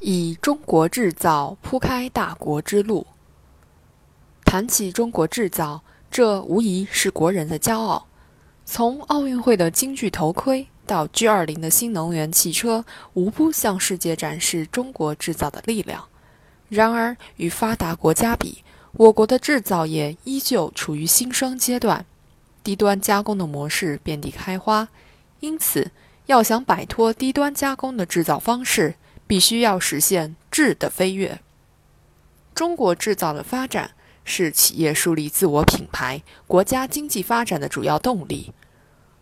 以中国制造铺开大国之路。谈起中国制造，这无疑是国人的骄傲。从奥运会的京剧头盔到 G20 的新能源汽车，无不向世界展示中国制造的力量。然而，与发达国家比，我国的制造业依旧处于新生阶段，低端加工的模式遍地开花。因此，要想摆脱低端加工的制造方式，必须要实现质的飞跃。中国制造的发展是企业树立自我品牌、国家经济发展的主要动力。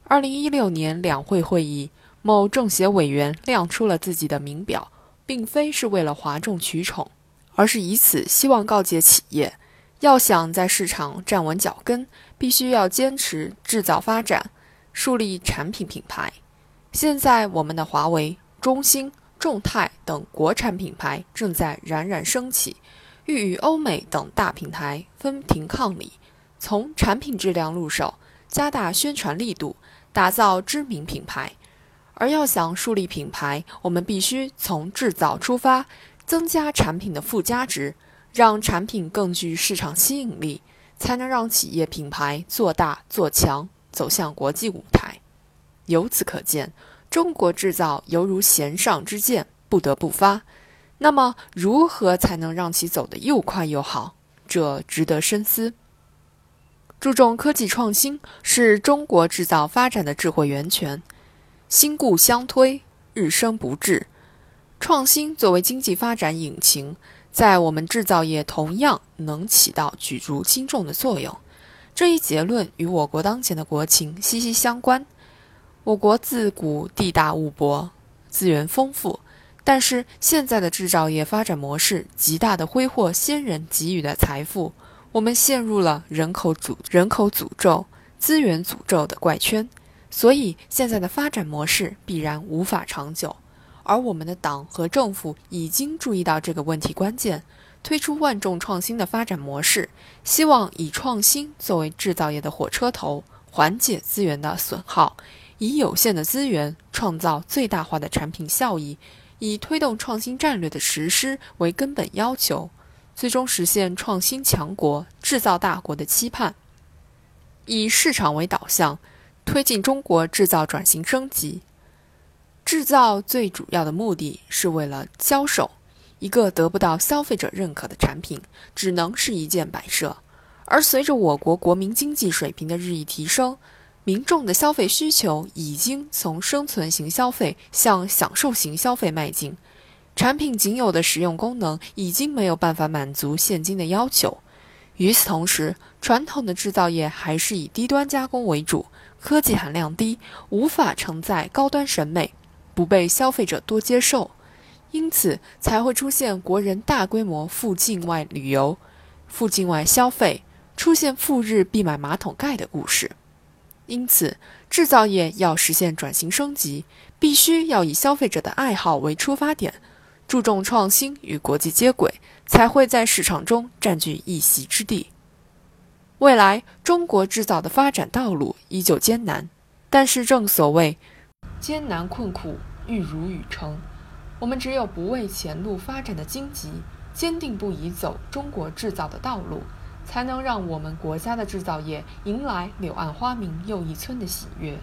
二零一六年两会会议，某政协委员亮出了自己的名表，并非是为了哗众取宠，而是以此希望告诫企业，要想在市场站稳脚跟，必须要坚持制造发展，树立产品品牌。现在，我们的华为、中兴。众泰等国产品牌正在冉冉升起，欲与欧美等大品牌分庭抗礼。从产品质量入手，加大宣传力度，打造知名品牌。而要想树立品牌，我们必须从制造出发，增加产品的附加值，让产品更具市场吸引力，才能让企业品牌做大做强，走向国际舞台。由此可见。中国制造犹如弦上之箭，不得不发。那么，如何才能让其走得又快又好？这值得深思。注重科技创新是中国制造发展的智慧源泉，新故相推，日生不滞。创新作为经济发展引擎，在我们制造业同样能起到举足轻重的作用。这一结论与我国当前的国情息息相关。我国自古地大物博，资源丰富，但是现在的制造业发展模式极大的挥霍先人给予的财富，我们陷入了人口诅人口诅咒、资源诅咒的怪圈，所以现在的发展模式必然无法长久。而我们的党和政府已经注意到这个问题关键，推出万众创新的发展模式，希望以创新作为制造业的火车头，缓解资源的损耗。以有限的资源创造最大化的产品效益，以推动创新战略的实施为根本要求，最终实现创新强国、制造大国的期盼。以市场为导向，推进中国制造转型升级。制造最主要的目的是为了销售，一个得不到消费者认可的产品，只能是一件摆设。而随着我国国民经济水平的日益提升，民众的消费需求已经从生存型消费向享受型消费迈进，产品仅有的实用功能已经没有办法满足现今的要求。与此同时，传统的制造业还是以低端加工为主，科技含量低，无法承载高端审美，不被消费者多接受，因此才会出现国人大规模赴境外旅游、赴境外消费，出现赴日必买马桶盖的故事。因此，制造业要实现转型升级，必须要以消费者的爱好为出发点，注重创新与国际接轨，才会在市场中占据一席之地。未来，中国制造的发展道路依旧艰难，但是正所谓“艰难困苦，玉汝于成”，我们只有不畏前路发展的荆棘，坚定不移走中国制造的道路。才能让我们国家的制造业迎来“柳暗花明又一村”的喜悦。